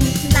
sing.